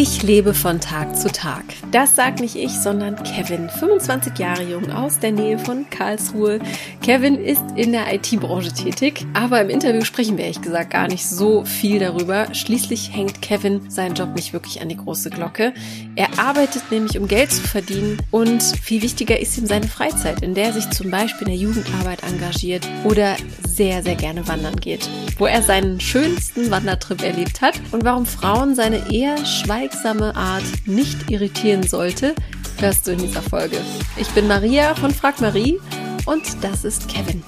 Ich lebe von Tag zu Tag. Das sagt nicht ich, sondern Kevin, 25 Jahre jung aus der Nähe von Karlsruhe. Kevin ist in der IT-Branche tätig, aber im Interview sprechen wir ehrlich gesagt gar nicht so viel darüber. Schließlich hängt Kevin seinen Job nicht wirklich an die große Glocke. Er arbeitet nämlich, um Geld zu verdienen und viel wichtiger ist ihm seine Freizeit, in der er sich zum Beispiel in der Jugendarbeit engagiert oder sehr, sehr gerne wandern geht. Wo er seinen schönsten Wandertrip erlebt hat und warum Frauen seine eher schweigsame Art nicht irritieren sollte, hörst du in dieser Folge. Ich bin Maria von Frag Marie und das ist Kevin.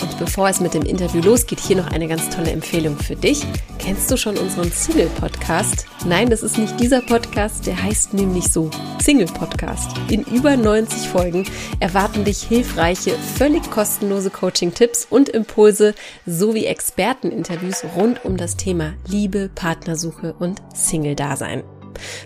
Und bevor es mit dem Interview losgeht, hier noch eine ganz tolle Empfehlung für dich. Kennst du schon unseren Single-Podcast? Nein, das ist nicht dieser Podcast, der heißt nämlich so Single-Podcast. In über 90 Folgen erwarten dich hilfreiche, völlig kostenlose Coaching-Tipps und Impulse sowie Experteninterviews rund um das Thema Liebe, Partnersuche und Single-Dasein.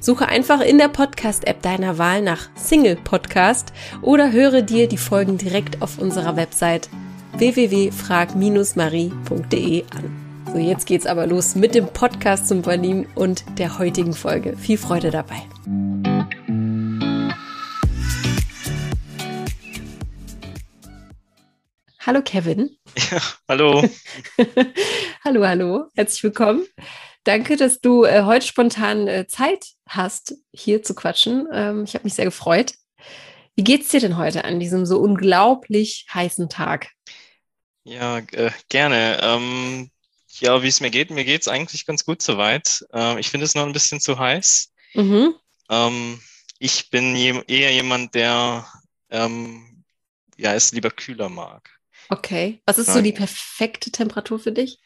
Suche einfach in der Podcast-App deiner Wahl nach Single Podcast oder höre dir die Folgen direkt auf unserer Website www.frag-marie.de an. So, jetzt geht's aber los mit dem Podcast zum Berlin und der heutigen Folge. Viel Freude dabei. Hallo Kevin. Ja, hallo. hallo, hallo. Herzlich willkommen. Danke, dass du äh, heute spontan äh, Zeit hast, hier zu quatschen. Ähm, ich habe mich sehr gefreut. Wie geht's dir denn heute an diesem so unglaublich heißen Tag? Ja, äh, gerne. Ähm, ja, wie es mir geht, mir geht es eigentlich ganz gut soweit. Ähm, ich finde es noch ein bisschen zu heiß. Mhm. Ähm, ich bin je, eher jemand, der ähm, ja, es lieber kühler mag. Okay. Was ist so die perfekte Temperatur für dich?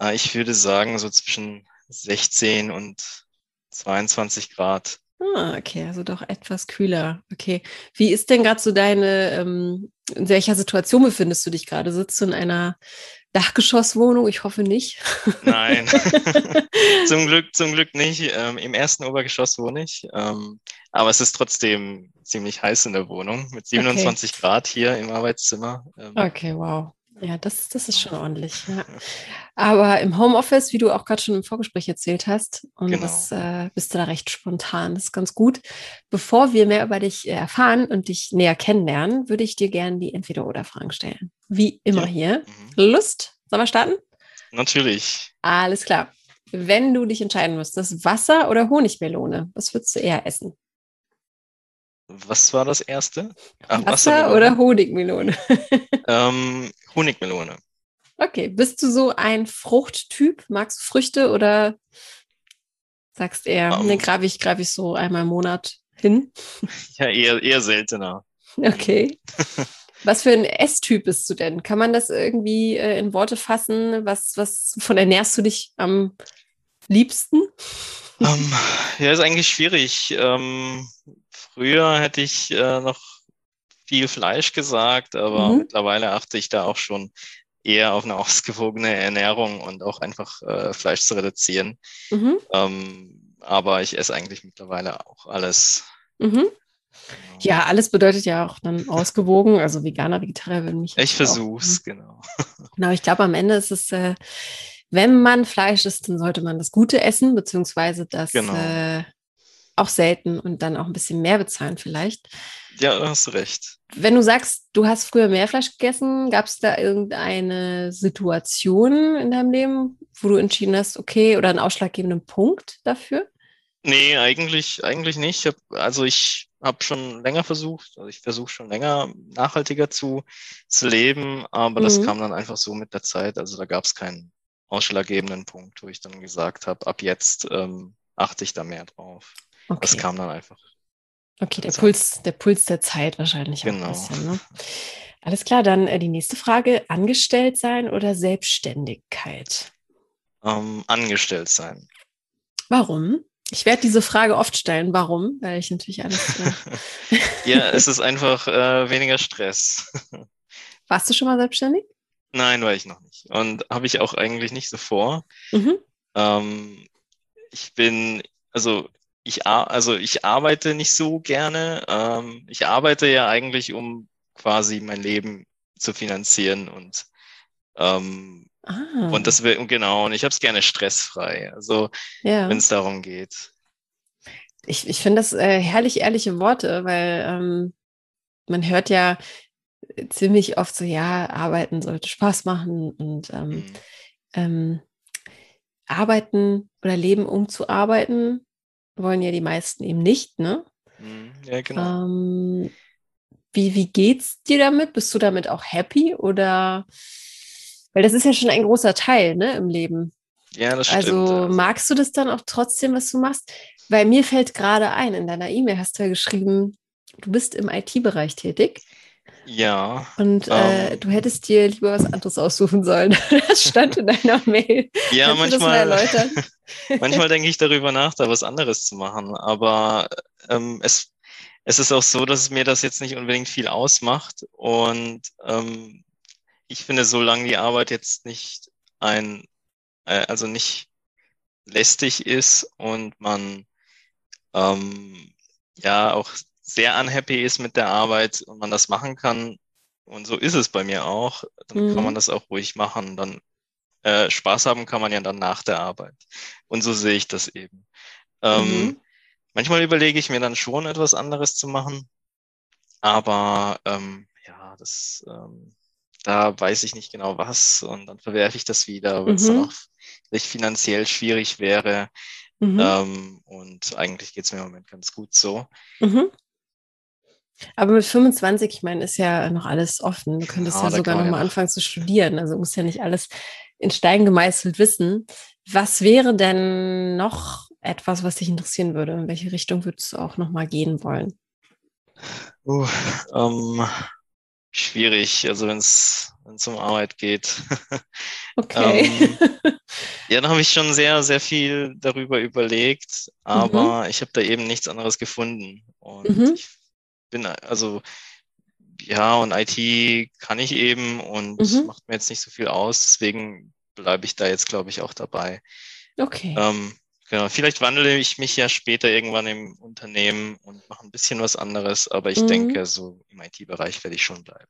Äh, ich würde sagen, so zwischen 16 und 22 Grad. Ah, okay, also doch etwas kühler. Okay. Wie ist denn gerade so deine, ähm, in welcher Situation befindest du dich gerade? Sitzt du in einer Dachgeschosswohnung? Ich hoffe nicht. Nein, zum Glück, zum Glück nicht. Ähm, Im ersten Obergeschoss wohne ich. Ähm, aber es ist trotzdem ziemlich heiß in der Wohnung mit 27 okay. Grad hier im Arbeitszimmer. Ähm, okay, wow. Ja, das, das ist schon ordentlich. Ja. Aber im Homeoffice, wie du auch gerade schon im Vorgespräch erzählt hast, und genau. das äh, bist du da recht spontan. Das ist ganz gut. Bevor wir mehr über dich äh, erfahren und dich näher kennenlernen, würde ich dir gerne die Entweder-Oder-Fragen stellen. Wie immer ja. hier. Mhm. Lust? Sollen wir starten? Natürlich. Alles klar. Wenn du dich entscheiden müsstest, Wasser oder Honigmelone, was würdest du eher essen? Was war das erste? Ach, Wasser oder Honigmelone? ähm, Honigmelone. Okay, bist du so ein Fruchttyp? Magst du Früchte oder sagst eher, um, ne, greife ich, greif ich so einmal im Monat hin? Ja, eher, eher seltener. Okay. Was für ein Esstyp bist du denn? Kann man das irgendwie äh, in Worte fassen? Was, was von ernährst du dich am liebsten? Um, ähm, ja, ist eigentlich schwierig. Ähm, früher hätte ich äh, noch viel Fleisch gesagt, aber mhm. mittlerweile achte ich da auch schon eher auf eine ausgewogene Ernährung und auch einfach äh, Fleisch zu reduzieren. Mhm. Ähm, aber ich esse eigentlich mittlerweile auch alles. Mhm. Genau. Ja, alles bedeutet ja auch dann ausgewogen. Also Veganer, Vegetarier würden mich. Ich versuch's, genau. Genau, ich glaube, am Ende ist es, äh, wenn man Fleisch isst, dann sollte man das Gute essen, beziehungsweise das genau. äh, auch selten und dann auch ein bisschen mehr bezahlen vielleicht. Ja, da hast du recht. Wenn du sagst, du hast früher mehr Fleisch gegessen, gab es da irgendeine Situation in deinem Leben, wo du entschieden hast, okay, oder einen ausschlaggebenden Punkt dafür? Nee, eigentlich, eigentlich nicht. Ich hab, also ich habe schon länger versucht, also ich versuche schon länger nachhaltiger zu, zu leben, aber mhm. das kam dann einfach so mit der Zeit. Also da gab es keinen ausschlaggebenden Punkt, wo ich dann gesagt habe, ab jetzt ähm, achte ich da mehr drauf. Okay. Das kam dann einfach. Okay, der Puls, der Puls der Zeit wahrscheinlich genau. ein bisschen. Ne? Alles klar, dann äh, die nächste Frage: Angestellt sein oder Selbstständigkeit? Ähm, angestellt sein. Warum? Ich werde diese Frage oft stellen. Warum? Weil ich natürlich alles. Ja, es ist einfach äh, weniger Stress. Warst du schon mal selbstständig? Nein, war ich noch nicht. Und habe ich auch eigentlich nicht so vor. Mhm. Ähm, ich bin, also ich, also ich arbeite nicht so gerne. Ähm, ich arbeite ja eigentlich, um quasi mein Leben zu finanzieren und ähm, ah. und das will genau und ich habe es gerne stressfrei. Also ja. wenn es darum geht. Ich, ich finde das äh, herrlich ehrliche Worte, weil ähm, man hört ja ziemlich oft so, ja, arbeiten sollte Spaß machen und ähm, mhm. ähm, arbeiten oder leben, um zu arbeiten, wollen ja die meisten eben nicht, ne? Mhm. Ja, genau. Ähm, wie, wie geht's dir damit? Bist du damit auch happy oder? Weil das ist ja schon ein großer Teil, ne, im Leben. Ja, das stimmt. Also, also magst du das dann auch trotzdem, was du machst? Weil mir fällt gerade ein, in deiner E-Mail hast du ja geschrieben, du bist im IT-Bereich tätig. Ja. Und äh, ähm, du hättest dir lieber was anderes aussuchen sollen. Das stand in deiner Mail. Ja, manchmal. manchmal denke ich darüber nach, da was anderes zu machen. Aber ähm, es, es ist auch so, dass mir das jetzt nicht unbedingt viel ausmacht. Und ähm, ich finde, solange die Arbeit jetzt nicht ein, äh, also nicht lästig ist und man ähm, ja auch sehr unhappy ist mit der Arbeit und man das machen kann, und so ist es bei mir auch, dann mhm. kann man das auch ruhig machen. Dann äh, Spaß haben kann man ja dann nach der Arbeit. Und so sehe ich das eben. Ähm, mhm. Manchmal überlege ich mir dann schon etwas anderes zu machen, aber ähm, ja, das ähm, da weiß ich nicht genau was und dann verwerfe ich das wieder, weil es dann mhm. auch vielleicht finanziell schwierig wäre. Mhm. Ähm, und eigentlich geht es mir im Moment ganz gut so. Mhm. Aber mit 25, ich meine, ist ja noch alles offen. Du könntest ja, ja sogar noch mal ja. anfangen zu studieren. Also musst ja nicht alles in Stein gemeißelt wissen. Was wäre denn noch etwas, was dich interessieren würde? In welche Richtung würdest du auch noch mal gehen wollen? Uh, ähm, schwierig, also wenn es um Arbeit geht. Okay. ähm, ja, dann habe ich schon sehr, sehr viel darüber überlegt, aber mhm. ich habe da eben nichts anderes gefunden. Und mhm. ich bin also ja, und IT kann ich eben und mhm. macht mir jetzt nicht so viel aus. Deswegen bleibe ich da jetzt, glaube ich, auch dabei. Okay. Ähm, genau. Vielleicht wandle ich mich ja später irgendwann im Unternehmen und mache ein bisschen was anderes, aber ich mhm. denke, so im IT-Bereich werde ich schon bleiben.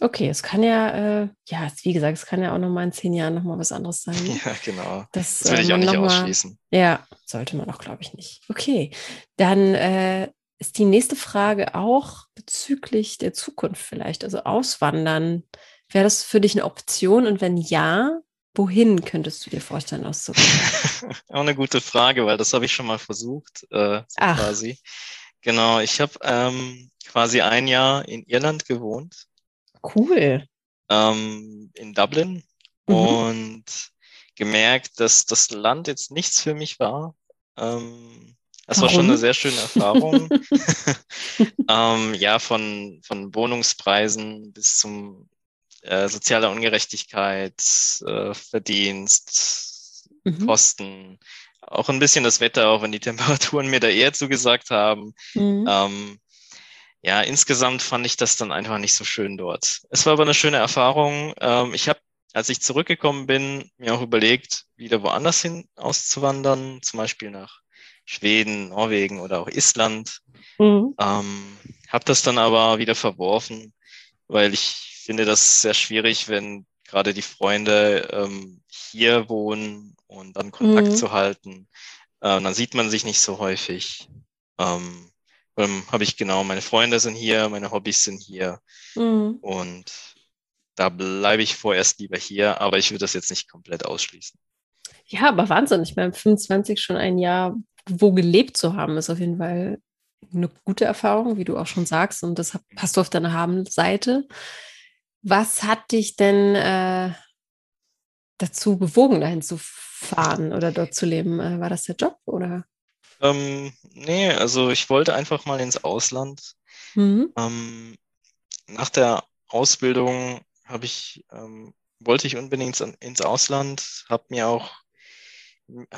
Okay, es kann ja, äh, ja, wie gesagt, es kann ja auch nochmal in zehn Jahren nochmal was anderes sein. Ja, genau. Das, das will ich äh, auch nicht ausschließen. Mal, ja, sollte man auch, glaube ich, nicht. Okay, dann äh, ist die nächste Frage auch bezüglich der Zukunft vielleicht, also Auswandern. Wäre das für dich eine Option und wenn ja, wohin könntest du dir vorstellen auszuwandern? auch eine gute Frage, weil das habe ich schon mal versucht, äh, quasi. Genau, ich habe ähm, quasi ein Jahr in Irland gewohnt. Cool. Ähm, in Dublin mhm. und gemerkt, dass das Land jetzt nichts für mich war. Ähm, das Warum? war schon eine sehr schöne Erfahrung. ähm, ja, von, von Wohnungspreisen bis zum äh, sozialer Ungerechtigkeit, äh, Verdienst, mhm. Kosten, auch ein bisschen das Wetter, auch wenn die Temperaturen mir da eher zugesagt haben. Mhm. Ähm, ja, insgesamt fand ich das dann einfach nicht so schön dort. Es war aber eine schöne Erfahrung. Ähm, ich habe, als ich zurückgekommen bin, mir auch überlegt, wieder woanders hin auszuwandern, zum Beispiel nach Schweden, Norwegen oder auch Island. Mhm. Ähm, habe das dann aber wieder verworfen, weil ich finde das sehr schwierig, wenn gerade die Freunde ähm, hier wohnen und dann Kontakt mhm. zu halten. Äh, dann sieht man sich nicht so häufig. Ähm, ähm, habe ich genau, meine Freunde sind hier, meine Hobbys sind hier. Mhm. Und da bleibe ich vorerst lieber hier, aber ich würde das jetzt nicht komplett ausschließen. Ja, aber Wahnsinn. Ich meine, 25 schon ein Jahr wo gelebt zu haben, ist auf jeden Fall eine gute Erfahrung, wie du auch schon sagst. Und das hast du auf deiner Habenseite. Was hat dich denn äh, dazu bewogen, dahin zu fahren oder dort zu leben? Äh, war das der Job oder? Ähm, nee, also ich wollte einfach mal ins Ausland. Mhm. Ähm, nach der Ausbildung habe ich, ähm, wollte ich unbedingt ins Ausland, habe mir auch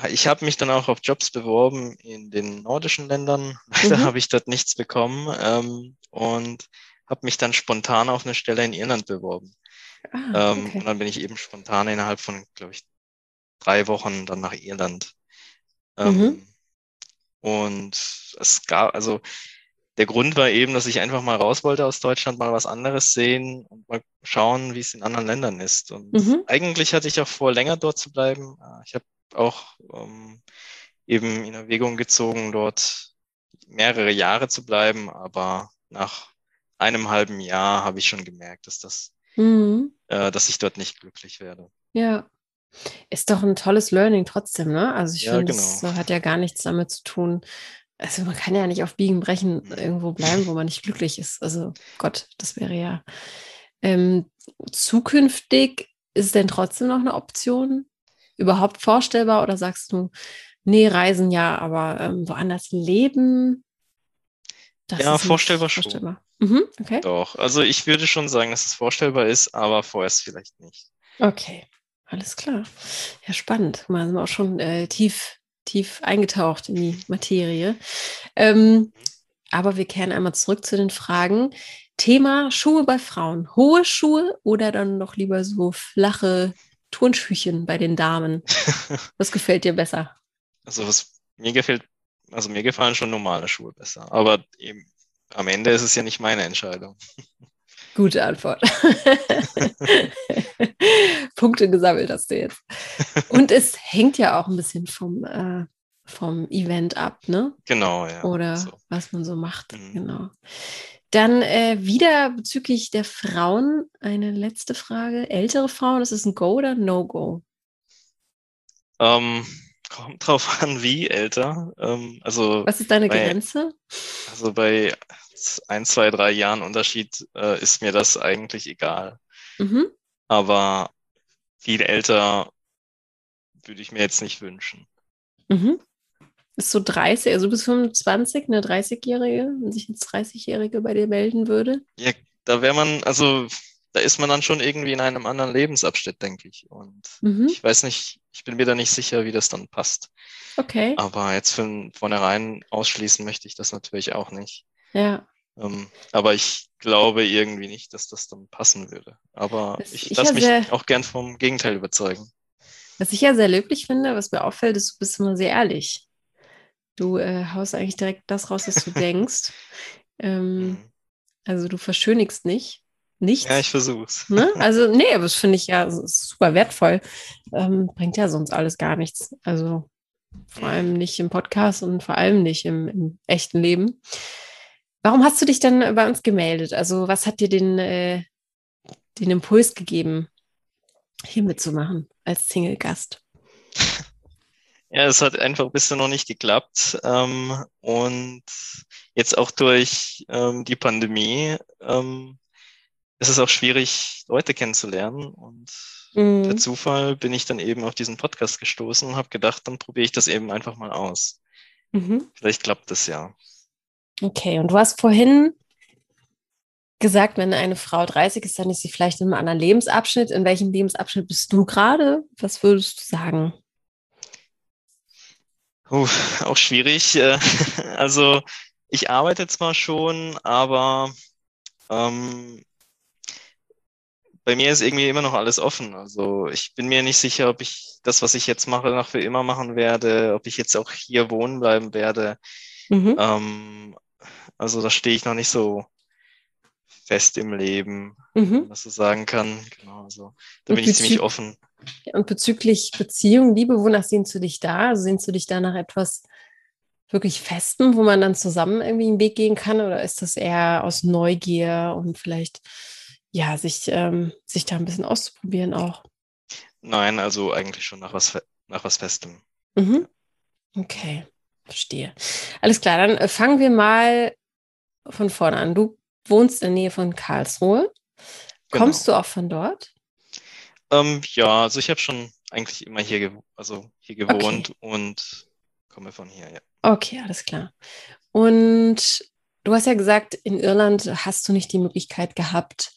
ich habe mich dann auch auf Jobs beworben in den nordischen Ländern. Leider mhm. habe ich dort nichts bekommen ähm, und habe mich dann spontan auf eine Stelle in Irland beworben. Ah, ähm, okay. Und dann bin ich eben spontan innerhalb von, glaube ich, drei Wochen dann nach Irland. Ähm, mhm. Und es gab, also der Grund war eben, dass ich einfach mal raus wollte aus Deutschland, mal was anderes sehen und mal schauen, wie es in anderen Ländern ist. Und mhm. eigentlich hatte ich auch vor, länger dort zu bleiben. Ah, ich habe auch ähm, eben in Erwägung gezogen, dort mehrere Jahre zu bleiben, aber nach einem halben Jahr habe ich schon gemerkt, dass das, mhm. äh, dass ich dort nicht glücklich werde. Ja. Ist doch ein tolles Learning trotzdem, ne? Also ich ja, finde, genau. das hat ja gar nichts damit zu tun. Also man kann ja nicht auf Biegen brechen mhm. irgendwo bleiben, wo man nicht glücklich ist. Also Gott, das wäre ja ähm, zukünftig ist es denn trotzdem noch eine Option? Überhaupt vorstellbar oder sagst du, nee, reisen ja, aber ähm, woanders leben? ja, vorstellbar schon. Vorstellbar. Mhm, okay. Doch, also ich würde schon sagen, dass es vorstellbar ist, aber vorerst vielleicht nicht. Okay, alles klar. Ja, spannend. Mal sind wir auch schon äh, tief, tief eingetaucht in die Materie. Ähm, aber wir kehren einmal zurück zu den Fragen. Thema Schuhe bei Frauen. Hohe Schuhe oder dann noch lieber so flache Turnschuhchen bei den Damen? Was gefällt dir besser? Also was mir gefällt, also mir gefallen schon normale Schuhe besser. Aber eben, am Ende ist es ja nicht meine Entscheidung. Gute Antwort. Punkte gesammelt hast du jetzt. Und es hängt ja auch ein bisschen vom, äh, vom Event ab, ne? Genau, ja. Oder so. was man so macht, mhm. genau. Dann äh, wieder bezüglich der Frauen eine letzte Frage. Ältere Frauen, ist es ein Go oder No-Go? Ähm, kommt drauf an, wie älter. Ähm, also Was ist deine bei, Grenze? Also bei ein, zwei, drei Jahren Unterschied äh, ist mir das eigentlich egal. Mhm. Aber viel älter würde ich mir jetzt nicht wünschen. Mhm. Ist so 30, also du bist 25, eine 30-Jährige, wenn sich jetzt 30-Jährige bei dir melden würde? Ja, da wäre man, also da ist man dann schon irgendwie in einem anderen Lebensabschnitt, denke ich. Und mhm. ich weiß nicht, ich bin mir da nicht sicher, wie das dann passt. Okay. Aber jetzt von vornherein ausschließen möchte ich das natürlich auch nicht. Ja. Ähm, aber ich glaube irgendwie nicht, dass das dann passen würde. Aber das ich lasse ja mich auch gern vom Gegenteil überzeugen. Was ich ja sehr löblich finde, was mir auffällt, ist, du bist immer sehr ehrlich. Du äh, haust eigentlich direkt das raus, was du denkst. Ähm, mhm. also du verschönigst nicht. Nichts. Ja, ich versuch's. Ne? Also, nee, aber das finde ich ja super wertvoll. Ähm, bringt ja sonst alles gar nichts. Also vor allem mhm. nicht im Podcast und vor allem nicht im, im echten Leben. Warum hast du dich dann bei uns gemeldet? Also, was hat dir den, äh, den Impuls gegeben, hier mitzumachen als Single-Gast? Ja, es hat einfach bisher noch nicht geklappt. Ähm, und jetzt auch durch ähm, die Pandemie ähm, ist es auch schwierig, Leute kennenzulernen. Und mhm. per Zufall bin ich dann eben auf diesen Podcast gestoßen und habe gedacht, dann probiere ich das eben einfach mal aus. Mhm. Vielleicht klappt es ja. Okay, und du hast vorhin gesagt, wenn eine Frau 30 ist, dann ist sie vielleicht in einem anderen Lebensabschnitt. In welchem Lebensabschnitt bist du gerade? Was würdest du sagen? Uh, auch schwierig. Äh, also ich arbeite zwar schon, aber ähm, bei mir ist irgendwie immer noch alles offen. Also ich bin mir nicht sicher, ob ich das, was ich jetzt mache, noch für immer machen werde, ob ich jetzt auch hier wohnen bleiben werde. Mhm. Ähm, also da stehe ich noch nicht so fest im Leben, mhm. was so sagen kann. Genau, also da bin ich ziemlich offen. Und bezüglich Beziehung, Liebe, wonach sehnst du dich da? Also sehnst du dich da nach etwas wirklich Festem, wo man dann zusammen irgendwie einen Weg gehen kann? Oder ist das eher aus Neugier und vielleicht, ja, sich, ähm, sich da ein bisschen auszuprobieren auch? Nein, also eigentlich schon nach was, nach was Festem. Mhm. Okay, verstehe. Alles klar, dann äh, fangen wir mal von vorne an. Du wohnst in der Nähe von Karlsruhe. Genau. Kommst du auch von dort? Ähm, ja, also ich habe schon eigentlich immer hier, also hier gewohnt okay. und komme von hier, ja. Okay, alles klar. Und du hast ja gesagt, in Irland hast du nicht die Möglichkeit gehabt,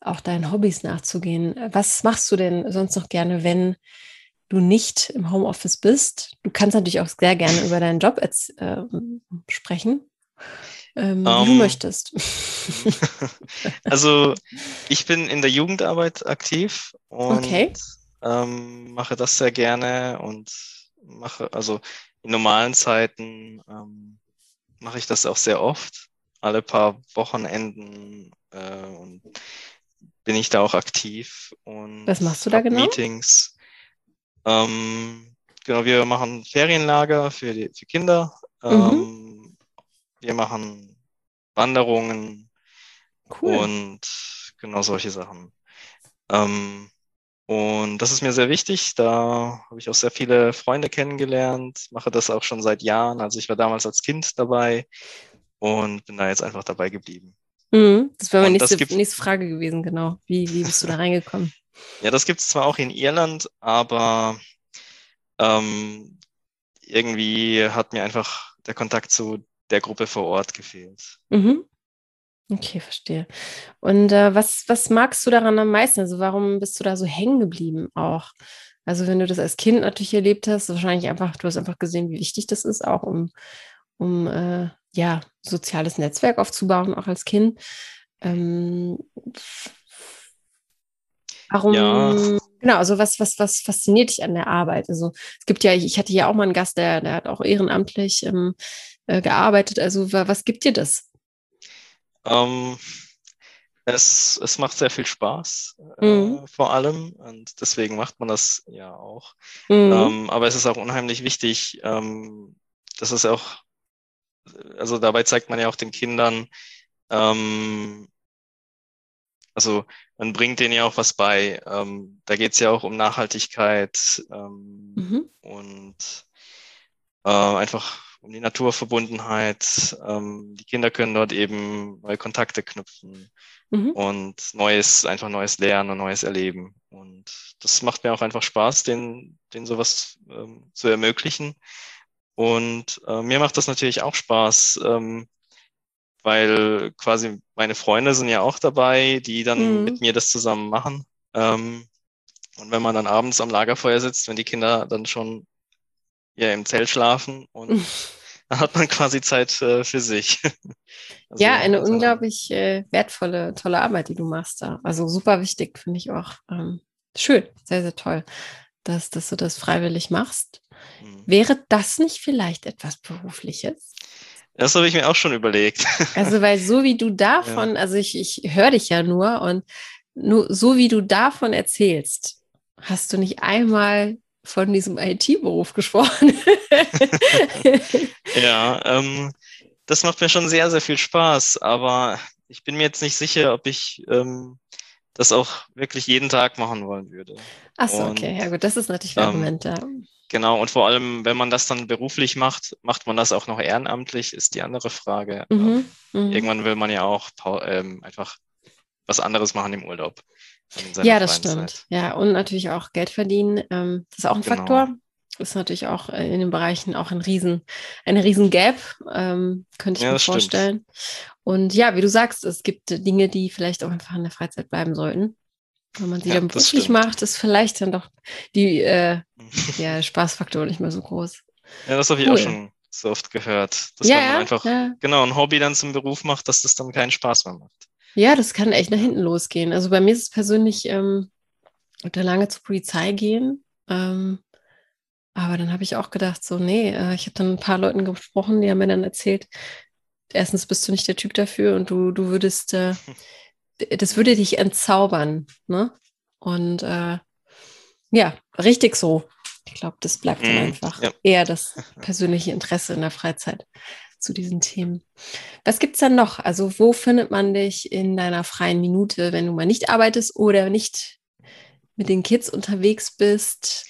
auch deinen Hobbys nachzugehen. Was machst du denn sonst noch gerne, wenn du nicht im Homeoffice bist? Du kannst natürlich auch sehr gerne über deinen Job äh, sprechen ähm, um, wie du ähm, möchtest. also ich bin in der Jugendarbeit aktiv und okay. ähm, mache das sehr gerne und mache, also in normalen Zeiten ähm, mache ich das auch sehr oft, alle paar Wochenenden äh, und bin ich da auch aktiv und was machst du da genau? Meetings. Ähm, genau, wir machen Ferienlager für die für Kinder. Mhm. Ähm, wir machen Wanderungen Cool. und genau solche Sachen. Ähm, und das ist mir sehr wichtig. Da habe ich auch sehr viele Freunde kennengelernt, mache das auch schon seit Jahren. Also ich war damals als Kind dabei und bin da jetzt einfach dabei geblieben. Mhm, das wäre meine nächste, gibt- nächste Frage gewesen, genau. Wie, wie bist du da reingekommen? Ja, das gibt es zwar auch in Irland, aber ähm, irgendwie hat mir einfach der Kontakt zu der Gruppe vor Ort gefehlt. Mhm. Okay, verstehe. Und äh, was, was magst du daran am meisten? Also warum bist du da so hängen geblieben auch? Also wenn du das als Kind natürlich erlebt hast, wahrscheinlich einfach, du hast einfach gesehen, wie wichtig das ist, auch um, um äh, ja, soziales Netzwerk aufzubauen, auch als Kind. Ähm, warum, Ja. genau, also was, was, was fasziniert dich an der Arbeit? Also es gibt ja, ich hatte ja auch mal einen Gast, der, der hat auch ehrenamtlich ähm, äh, gearbeitet. Also wa- was gibt dir das? Ähm, es, es macht sehr viel Spaß, äh, Mhm. vor allem, und deswegen macht man das ja auch. Mhm. Ähm, aber es ist auch unheimlich wichtig, ähm, das ist auch, also dabei zeigt man ja auch den Kindern, ähm, also man bringt denen ja auch was bei. Ähm, da geht es ja auch um Nachhaltigkeit ähm, Mhm. und äh, einfach um die Naturverbundenheit. Ähm, die Kinder können dort eben neue Kontakte knüpfen Mhm. und Neues, einfach Neues lernen und Neues erleben. Und das macht mir auch einfach Spaß, den, den sowas ähm, zu ermöglichen. Und äh, mir macht das natürlich auch Spaß, ähm, weil quasi meine Freunde sind ja auch dabei, die dann Mhm. mit mir das zusammen machen. Ähm, und wenn man dann abends am Lagerfeuer sitzt, wenn die Kinder dann schon ja im Zelt schlafen und dann hat man quasi Zeit äh, für sich. Also, ja, eine also, unglaublich äh, wertvolle, tolle Arbeit, die du machst da. Also super wichtig, finde ich auch. Ähm, schön, sehr, sehr toll, dass, dass du das freiwillig machst. hm. Wäre das nicht vielleicht etwas Berufliches? Das habe ich mir auch schon überlegt. Also, weil so wie du davon, also ich, ich höre dich ja nur und nur so wie du davon erzählst, hast du nicht einmal von diesem IT-Beruf gesprochen. Ja, ähm, das macht mir schon sehr, sehr viel Spaß, aber ich bin mir jetzt nicht sicher, ob ich ähm, das auch wirklich jeden Tag machen wollen würde. Achso, okay, ja gut, das ist natürlich ein ähm, Argument, ja. Genau, und vor allem, wenn man das dann beruflich macht, macht man das auch noch ehrenamtlich, ist die andere Frage. Ähm, Mhm, mhm. Irgendwann will man ja auch ähm, einfach was anderes machen im Urlaub. Ja, das stimmt. Zeit. Ja, und natürlich auch Geld verdienen. Ähm, das ist auch ein Genau. Faktor. Ist natürlich auch äh, in den Bereichen auch ein riesen, eine riesen Gap, ähm, könnte ich Ja, mir das stimmt. vorstellen. Und ja, wie du sagst, es gibt äh, Dinge, die vielleicht auch einfach in der Freizeit bleiben sollten. Wenn man sie Ja, dann beruflich macht, ist vielleicht dann doch die, äh, der Spaßfaktor nicht mehr so groß. Ja, das habe ich Cool. auch schon so oft gehört, dass ja, man einfach ja. genau ein Hobby dann zum Beruf macht, dass das dann keinen Spaß mehr macht. Ja, das kann echt nach hinten losgehen. Also bei mir ist es persönlich, ähm, wollte lange zur Polizei gehen. Ähm, aber dann habe ich auch gedacht, so, nee, äh, ich habe dann ein paar Leuten gesprochen, die haben mir dann erzählt, erstens bist du nicht der Typ dafür und du, du würdest, äh, das würde dich entzaubern, ne? Und äh, ja, richtig so. Ich glaube, das bleibt dann Mhm, einfach ja. eher das persönliche Interesse in der Freizeit zu diesen Themen. Was gibt's dann noch? Also, wo findet man dich in deiner freien Minute, wenn du mal nicht arbeitest oder nicht mit den Kids unterwegs bist?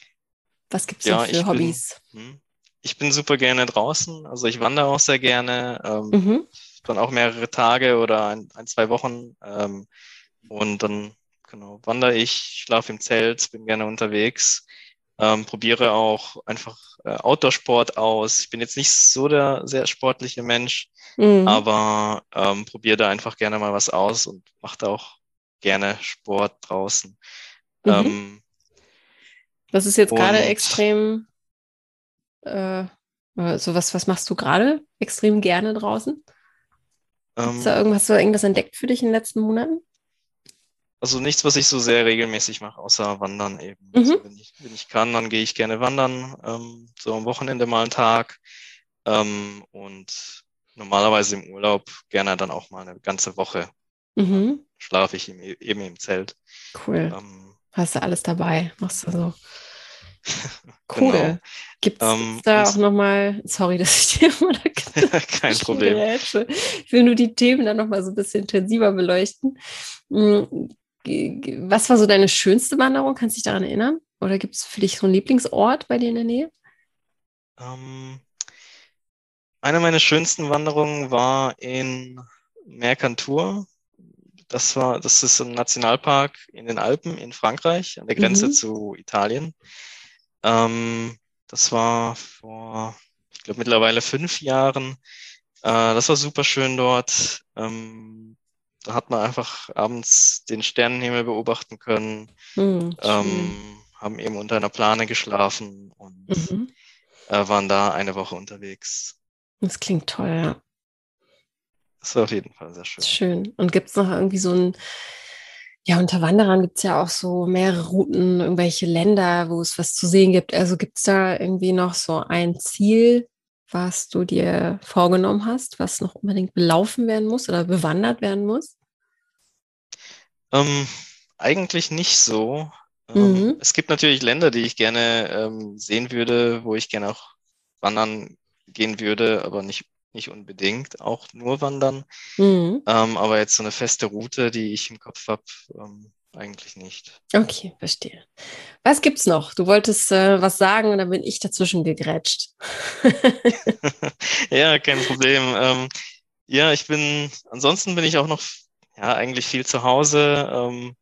Was gibt's Ja, noch ich für bin- Hobbys? Hm. Ich bin super gerne draußen, also ich wandere auch sehr gerne, ähm, Mhm. dann auch mehrere Tage oder ein, ein zwei Wochen ähm, und dann genau wandere ich, schlafe im Zelt, bin gerne unterwegs, ähm, probiere auch einfach äh, Outdoor-Sport aus. Ich bin jetzt nicht so der sehr sportliche Mensch, Mhm. aber ähm, probiere da einfach gerne mal was aus und mache da auch gerne Sport draußen. Mhm. Ähm, Das ist jetzt gerade extrem, äh, so was, was machst du gerade extrem gerne draußen? ähm, Ist da irgendwas, hast du irgendwas entdeckt für dich in den letzten Monaten? Also nichts, was ich so sehr regelmäßig mache, außer Wandern eben. Mhm. Also wenn, ich, wenn ich kann, dann gehe ich gerne wandern, ähm, so am Wochenende mal einen Tag. Ähm, und normalerweise im Urlaub gerne dann auch mal eine ganze Woche Mhm. schlafe ich im, eben im Zelt. Cool. Ähm, Hast du alles dabei? Machst du so Cool. Genau. Gibt es ähm, da auch nochmal, sorry, dass ich dir immer da Kein Problem. Ich will nur die Themen dann nochmal so ein bisschen intensiver beleuchten. Was war so deine schönste Wanderung? Kannst du dich daran erinnern? Oder gibt es für dich so einen Lieblingsort bei dir in der Nähe? Ähm, eine meiner schönsten Wanderungen war in Mercantour. Das war, das ist ein Nationalpark in den Alpen in Frankreich, an der Grenze mhm. zu Italien. Ähm, das war vor, ich glaube, mittlerweile fünf Jahren. Äh, das war super schön dort. Ähm, da hat man einfach abends den Sternenhimmel beobachten können, mhm, ähm, haben eben unter einer Plane geschlafen und mhm. äh, waren da eine Woche unterwegs. Das klingt toll, ja. Das war auf jeden Fall sehr schön. Schön. Und gibt es noch irgendwie so ein, ja, unter Wanderern gibt es ja auch so mehrere Routen, irgendwelche Länder, wo es was zu sehen gibt. Also gibt es da irgendwie noch so ein Ziel, was du dir vorgenommen hast, was noch unbedingt belaufen werden muss oder bewandert werden muss? Ähm, eigentlich nicht so. Ähm, mhm. Es gibt natürlich Länder, die ich gerne ähm, sehen würde, wo ich gerne auch wandern gehen würde, aber nicht, nicht unbedingt, auch nur wandern. Mhm. Ähm, aber jetzt so eine feste Route, die ich im Kopf habe, ähm, eigentlich nicht. Okay, verstehe. Was gibt's noch? Du wolltest äh, was sagen und dann bin ich dazwischen gegrätscht. ja, kein Problem. Ähm, ja, ich bin, ansonsten bin ich auch noch, ja, eigentlich viel zu Hause ähm,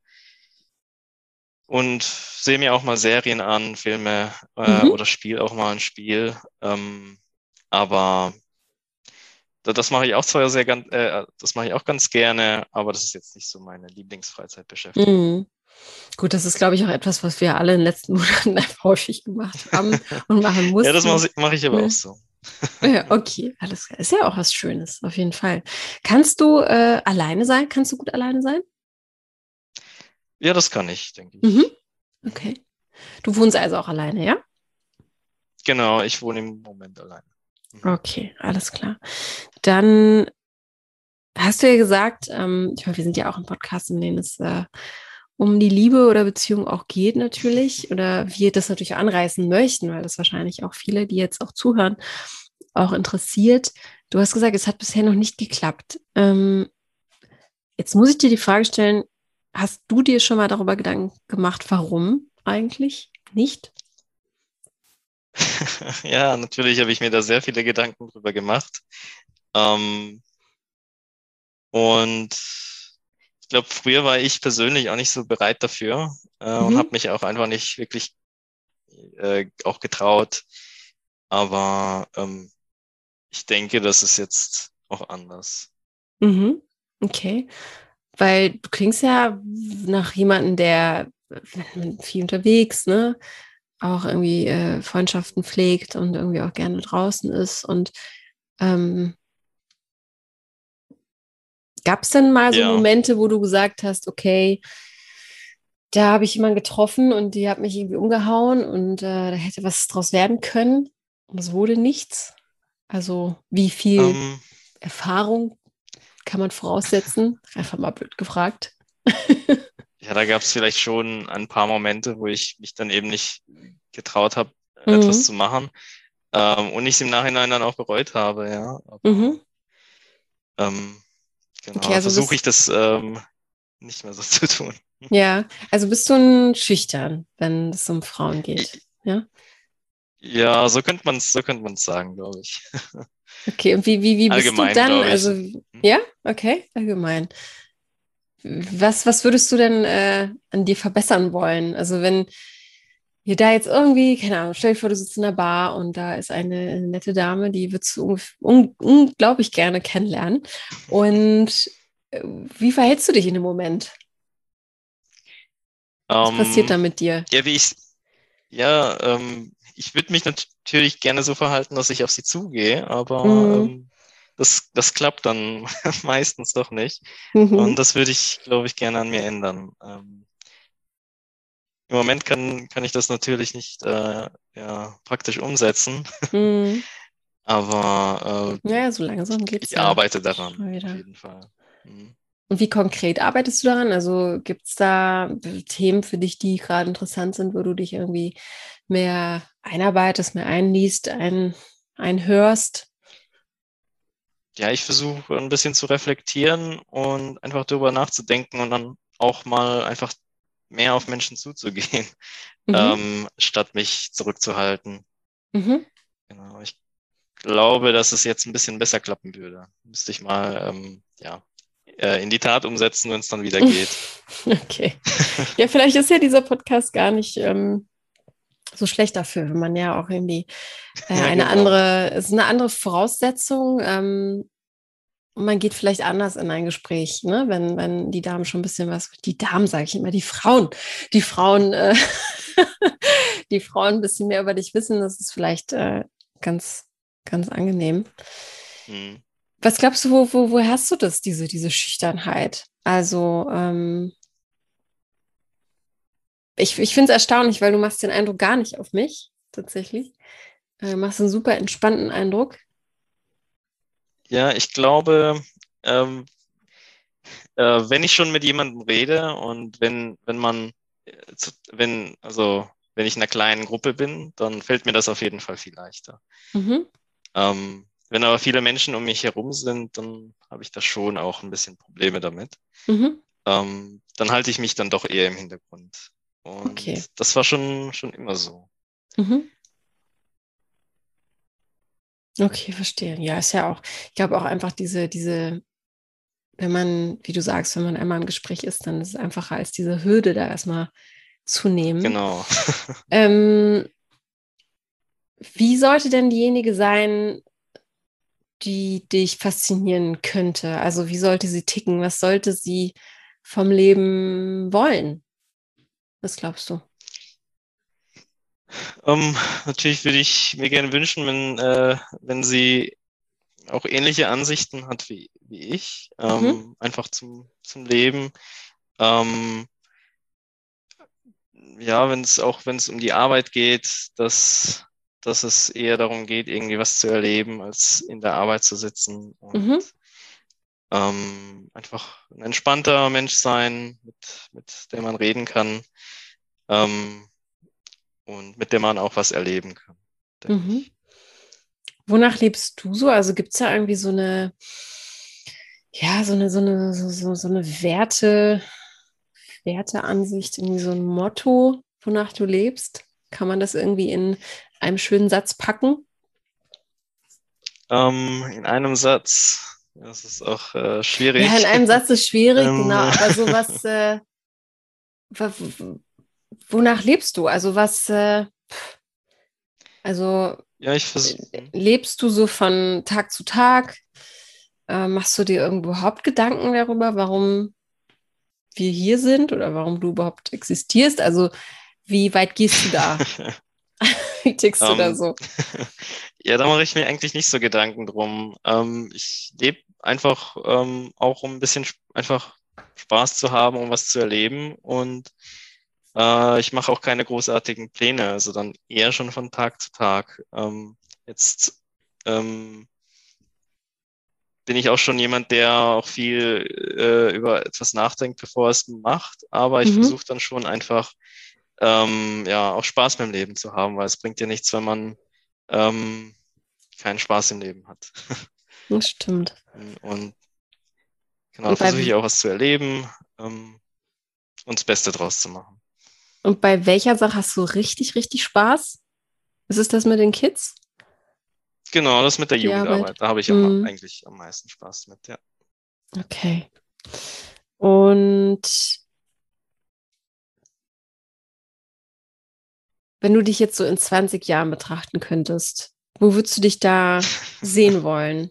und sehe mir auch mal Serien an, Filme äh, mhm. oder spiele auch mal ein Spiel. Ähm, aber das mache ich auch zwar sehr ganz, äh, das mache ich auch ganz gerne, aber das ist jetzt nicht so meine Lieblingsfreizeitbeschäftigung. Mhm. Gut, das ist, glaube ich, auch etwas, was wir alle in den letzten Monaten häufig gemacht haben und machen mussten. ja, das mache ich, mach ich aber auch so. ja, okay, alles klar. Ist ja auch was Schönes, auf jeden Fall. Kannst du äh, alleine sein? Kannst du gut alleine sein? Ja, das kann ich, denke ich. Mhm. Okay. Du wohnst also auch alleine, ja? Genau, ich wohne im Moment alleine. Okay, alles klar. Dann hast du ja gesagt, ähm, ich meine, wir sind ja auch im Podcast, in dem es äh, um die Liebe oder Beziehung auch geht natürlich oder wir das natürlich anreißen möchten, weil das wahrscheinlich auch viele, die jetzt auch zuhören, auch interessiert. Du hast gesagt, es hat bisher noch nicht geklappt. Ähm, jetzt muss ich dir die Frage stellen, hast du dir schon mal darüber Gedanken gemacht, warum eigentlich nicht? ja, natürlich habe ich mir da sehr viele Gedanken drüber gemacht. Ähm, und ich glaube, früher war ich persönlich auch nicht so bereit dafür äh, mhm. und habe mich auch einfach nicht wirklich äh, auch getraut. Aber ähm, ich denke, das ist jetzt auch anders. Mhm. Okay. Weil du klingst ja nach jemandem, der viel unterwegs, ne? Auch irgendwie äh, Freundschaften pflegt und irgendwie auch gerne draußen ist. Und ähm, gab es denn mal so ja. Momente, wo du gesagt hast, okay, da habe ich jemanden getroffen und die hat mich irgendwie umgehauen und äh, da hätte was draus werden können und es wurde nichts? Also wie viel um, ähm. Erfahrung kann man voraussetzen? Einfach mal blöd gefragt. Ja, da gab es vielleicht schon ein paar Momente, wo ich mich dann eben nicht getraut habe, mhm. etwas zu machen. Ähm, und ich es im Nachhinein dann auch bereut habe, ja. Aber, mhm. ähm, genau, okay, also versuche ich das ähm, nicht mehr so zu tun. Ja, also bist du ein schüchtern, wenn es um Frauen geht, ja? Ja, so könnte man es so könnte man sagen, glaube ich. Okay, und wie, wie, wie bist allgemein, du dann? Also, hm? ja, okay, allgemein. Was, was würdest du denn äh, an dir verbessern wollen? Also wenn ihr da jetzt irgendwie, keine Ahnung, stell dir vor, du sitzt in der Bar und da ist eine nette Dame, die würdest du un unglaublich gerne kennenlernen. Und äh, wie verhältst du dich in dem Moment? Was um, passiert ähm, da mit dir? Ja, wie ich, ja, ähm, ich würde mich natürlich gerne so verhalten, dass ich auf sie zugehe, aber mhm. ähm, das, das klappt dann meistens doch nicht. Mhm. Und das würde ich, glaube ich, gerne an mir ändern. Ähm, Im Moment kann, kann ich das natürlich nicht äh, ja, praktisch umsetzen. Mhm. Aber äh, ja, so langsam geht's. Ich ja. arbeite daran, auf jeden Fall. Mhm. Und wie konkret arbeitest du daran? Also gibt es da Themen für dich, die gerade interessant sind, wo du dich irgendwie mehr einarbeitest, mehr einliest, ein, einhörst? Ja, ich versuche ein bisschen zu reflektieren und einfach darüber nachzudenken und dann auch mal einfach mehr auf Menschen zuzugehen, mhm. ähm, statt mich zurückzuhalten. Mhm. Genau, ich glaube, dass es jetzt ein bisschen besser klappen würde. Müsste ich mal ähm, ja, äh, in die Tat umsetzen, wenn es dann wieder geht. okay. Ja, vielleicht ist ja dieser Podcast gar nicht ähm, so schlecht dafür, wenn man ja auch irgendwie äh, ja, eine genau. andere, es ist eine andere Voraussetzung. Ähm, und man geht vielleicht anders in ein Gespräch, ne? wenn, wenn die Damen schon ein bisschen was, die Damen sage ich immer, die Frauen, die Frauen, äh, die Frauen ein bisschen mehr über dich wissen, das ist vielleicht äh, ganz, ganz angenehm. Mhm. Was glaubst du, wo, wo, wo hast du das, diese, diese Schüchternheit? Also, ähm, ich, ich finde es erstaunlich, weil du machst den Eindruck gar nicht auf mich, tatsächlich. Äh, machst einen super entspannten Eindruck. Ja, ich glaube, ähm, äh, wenn ich schon mit jemandem rede und wenn, wenn man, äh, wenn, also wenn ich in einer kleinen Gruppe bin, dann fällt mir das auf jeden Fall viel leichter. Mhm. Ähm, wenn aber viele Menschen um mich herum sind, dann habe ich da schon auch ein bisschen Probleme damit. Mhm. Ähm, dann halte ich mich dann doch eher im Hintergrund. Und okay. das war schon, schon immer so. Mhm. Okay, verstehe. Ja, ist ja auch, ich glaube auch einfach diese, diese, wenn man, wie du sagst, wenn man einmal im Gespräch ist, dann ist es einfacher, als diese Hürde da erstmal zu nehmen. Genau. ähm, wie sollte denn diejenige sein, die dich faszinieren könnte? Also wie sollte sie ticken? Was sollte sie vom Leben wollen? Was glaubst du? Um, ähm, natürlich würde ich mir gerne wünschen, wenn, äh, wenn sie auch ähnliche Ansichten hat wie, wie ich, ähm, mhm. einfach zum, zum Leben. Ähm, ja, wenn es auch, wenn es um die Arbeit geht, dass dass es eher darum geht, irgendwie was zu erleben, als in der Arbeit zu sitzen und mhm. Ähm, einfach ein entspannter Mensch sein, mit, mit dem man reden kann ähm, und mit dem man auch was erleben kann. Mhm. Wonach lebst du so? Also gibt es da irgendwie so eine, ja, so eine, so eine, so, so eine Werte, Werteansicht, irgendwie so ein Motto, wonach du lebst? Kann man das irgendwie in einem schönen Satz packen? Ähm, in einem Satz. Das ist auch äh, schwierig. Ja, in einem Satz ist schwierig, ähm, genau. Aber so was, äh, wonach lebst du? Also was, äh, also ja, ich lebst du so von Tag zu Tag? Äh, machst du dir überhaupt Gedanken darüber, warum wir hier sind oder warum du überhaupt existierst? Also wie weit gehst du da? Wie tickst du um, da ähm, so? ja, da mache ich mir eigentlich nicht so Gedanken drum. Ähm, ich lebe einfach ähm, auch, um ein bisschen einfach Spaß zu haben, um was zu erleben. Und äh, ich mache auch keine großartigen Pläne, also dann eher schon von Tag zu Tag. Ähm, jetzt ähm, bin ich auch schon jemand, der auch viel äh, über etwas nachdenkt, bevor er es macht. Aber ich mhm. versuche dann schon einfach ähm, ja, auch Spaß beim Leben zu haben, weil es bringt dir nichts, wenn man ähm, keinen Spaß im Leben hat. Das stimmt. Und genau, versuche ich auch was zu erleben ähm, und das Beste draus zu machen. Und bei welcher Sache hast du richtig, richtig Spaß? Ist es das mit den Kids? Genau, das mit der Die Jugendarbeit. Arbeit. Da habe ich mhm. eigentlich am meisten Spaß mit, ja. Okay. Und wenn du dich jetzt so in 20 Jahren betrachten könntest, wo würdest du dich da sehen wollen?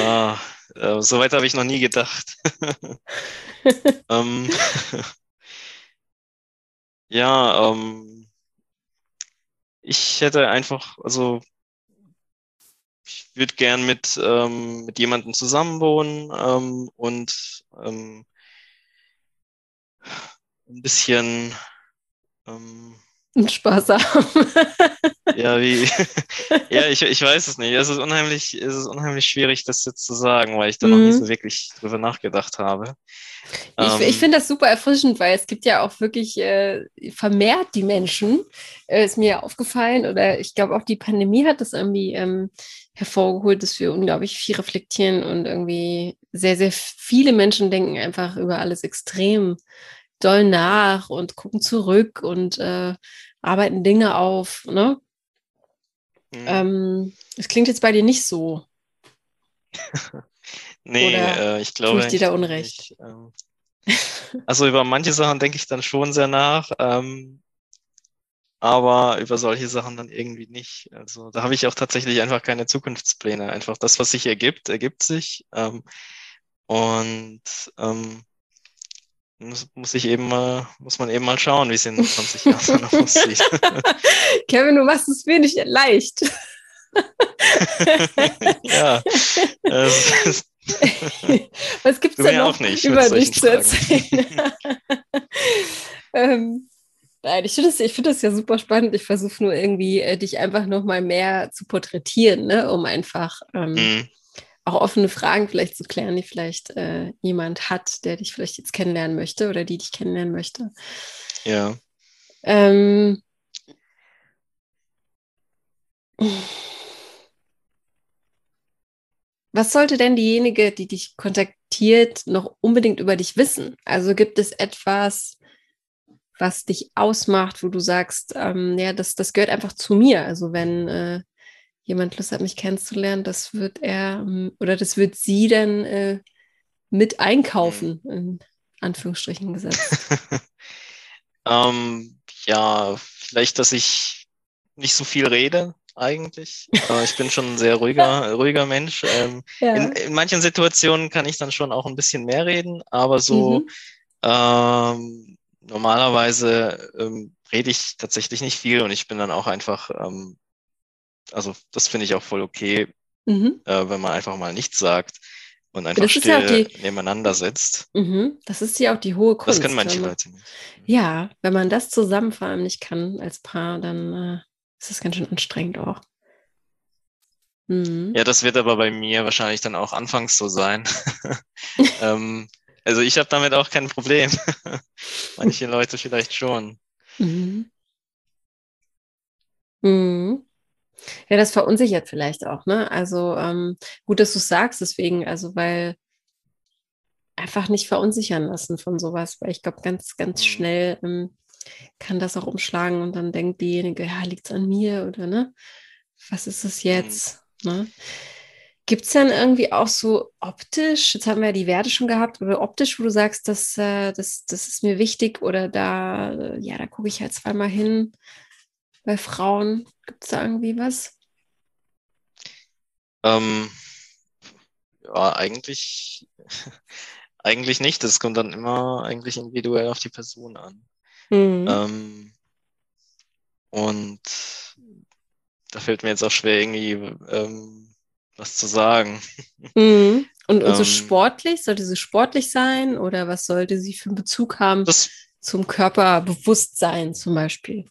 ah, äh, so weit habe ich noch nie gedacht. ähm, ja, ähm, ich hätte einfach, also ich würde gern mit, ähm, mit jemandem zusammenwohnen ähm, und ähm, ein bisschen ähm, und Spaß haben. ja, wie, ja, ich, ich weiß es nicht. Es ist unheimlich, es ist unheimlich schwierig, das jetzt zu sagen, weil ich da mhm. noch nie so wirklich drüber nachgedacht habe. Ich, ähm, ich finde das super erfrischend, weil es gibt ja auch wirklich äh, vermehrt die Menschen, äh, ist mir aufgefallen, oder ich glaube auch die Pandemie hat das irgendwie ähm, hervorgeholt, dass wir unglaublich viel reflektieren und irgendwie sehr, sehr viele Menschen denken einfach über alles extrem doll nach und gucken zurück und äh, arbeiten Dinge auf. Ne? Mhm. Ähm, das klingt jetzt bei dir nicht so. nee, äh, ich glaube. Tue ich dir da Unrecht? Ich, ähm, also über manche Sachen denke ich dann schon sehr nach. Ähm, aber über solche Sachen dann irgendwie nicht. Also da habe ich auch tatsächlich einfach keine Zukunftspläne. Einfach das, was sich ergibt, ergibt sich. Ähm, und ähm, muss, muss ich eben mal, muss man eben mal schauen, wie es in 20 Jahren noch aussieht. Kevin, du machst es wenig leicht. ja. Was gibt es denn noch nicht, über dich zu erzählen? ähm, nein, ich finde das, find das ja super spannend. Ich versuche nur irgendwie, äh, dich einfach noch mal mehr zu porträtieren, ne? um einfach ähm, mhm auch offene Fragen vielleicht zu klären, die vielleicht äh, jemand hat, der dich vielleicht jetzt kennenlernen möchte oder die dich kennenlernen möchte. Ja. Ähm, was sollte denn diejenige, die dich kontaktiert, noch unbedingt über dich wissen? Also gibt es etwas, was dich ausmacht, wo du sagst, ähm, ja, das, das gehört einfach zu mir. Also wenn äh, jemand Lust hat, mich kennenzulernen, das wird er ähm, oder das wird sie dann äh, mit einkaufen, mhm. in Anführungsstrichen gesetzt. ähm, ja, vielleicht, dass ich nicht so viel rede eigentlich. Aber ich bin schon ein sehr ruhiger, ruhiger Mensch. Ähm, ja. in, in, manchen Situationen kann ich dann schon auch ein bisschen mehr reden, aber so mhm. ähm, normalerweise ähm, rede ich tatsächlich nicht viel und ich bin dann auch einfach ähm, also das finde ich auch voll okay, mhm. äh, wenn man einfach mal nichts sagt und einfach still ja die, nebeneinander sitzt. Mhm, das ist ja auch die hohe Kunst. Das können manche man, Leute nicht. Ja, wenn man das zusammen vor allem nicht kann als Paar, dann äh, ist das ganz schön anstrengend auch. Mhm. Ja, das wird aber bei mir wahrscheinlich dann auch anfangs so sein. ähm, also ich habe damit auch kein Problem. Manche Leute vielleicht schon. Mhm. Mhm. Ja, das verunsichert vielleicht auch, ne? Also ähm, gut, dass du es sagst, deswegen, also weil einfach nicht verunsichern lassen von sowas, weil ich glaube, ganz, ganz mhm. schnell ähm, kann das auch umschlagen und dann denkt diejenige, ja, liegt es an mir oder ne? Was ist es jetzt? Mhm. Ne? Gibt es denn irgendwie auch so optisch, jetzt haben wir ja die Werte schon gehabt, oder optisch, wo du sagst, das, äh, das, das ist mir wichtig oder da, äh, ja, da gucke ich halt zweimal hin bei Frauen? Gibt es da irgendwie was? Ähm, ja, eigentlich, eigentlich nicht. Das kommt dann immer eigentlich individuell auf die Person an. Mhm. Ähm, und da fällt mir jetzt auch schwer, irgendwie ähm, was zu sagen. Mhm. Und, und so ähm, sportlich? Sollte sie sportlich sein oder was sollte sie für einen Bezug haben das, zum Körperbewusstsein zum Beispiel?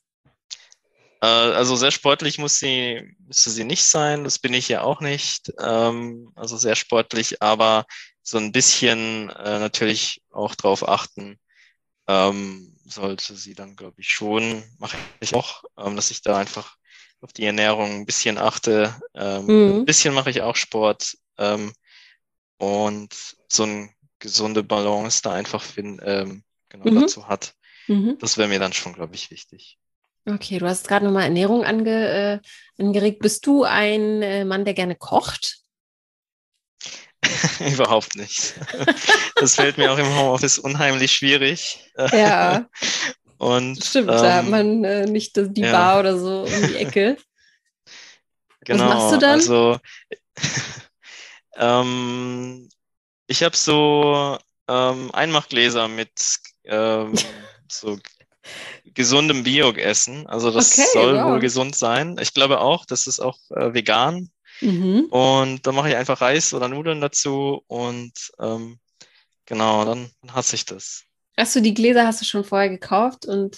Äh, also sehr sportlich muss sie, müsste sie nicht sein, das bin ich ja auch nicht. Ähm, also sehr sportlich, aber so ein bisschen äh, natürlich auch drauf achten, ähm, sollte sie dann, glaube ich, schon, mache ich auch, ähm, dass ich da einfach auf die Ernährung ein bisschen achte. Ähm, mhm. Ein bisschen mache ich auch Sport ähm, und so eine gesunde Balance da einfach find, ähm, genau mhm. dazu hat. Mhm. Das wäre mir dann schon, glaube ich, wichtig. Okay, du hast gerade nochmal Ernährung ange, äh, angeregt. Bist du ein äh, Mann, der gerne kocht? Überhaupt nicht. Das fällt mir auch im Homeoffice unheimlich schwierig. Ja. Und, Stimmt, ähm, da hat ähm, man äh, nicht die ja. Bar oder so um die Ecke. Genau. Was machst du dann? Also, ähm, ich habe so ähm, Einmachgläser mit ähm, so gesundem Bio-Essen. Also das okay, soll wow. wohl gesund sein. Ich glaube auch, das ist auch äh, vegan. Mhm. Und dann mache ich einfach Reis oder Nudeln dazu und ähm, genau, dann hasse ich das. Achso, die Gläser hast du schon vorher gekauft und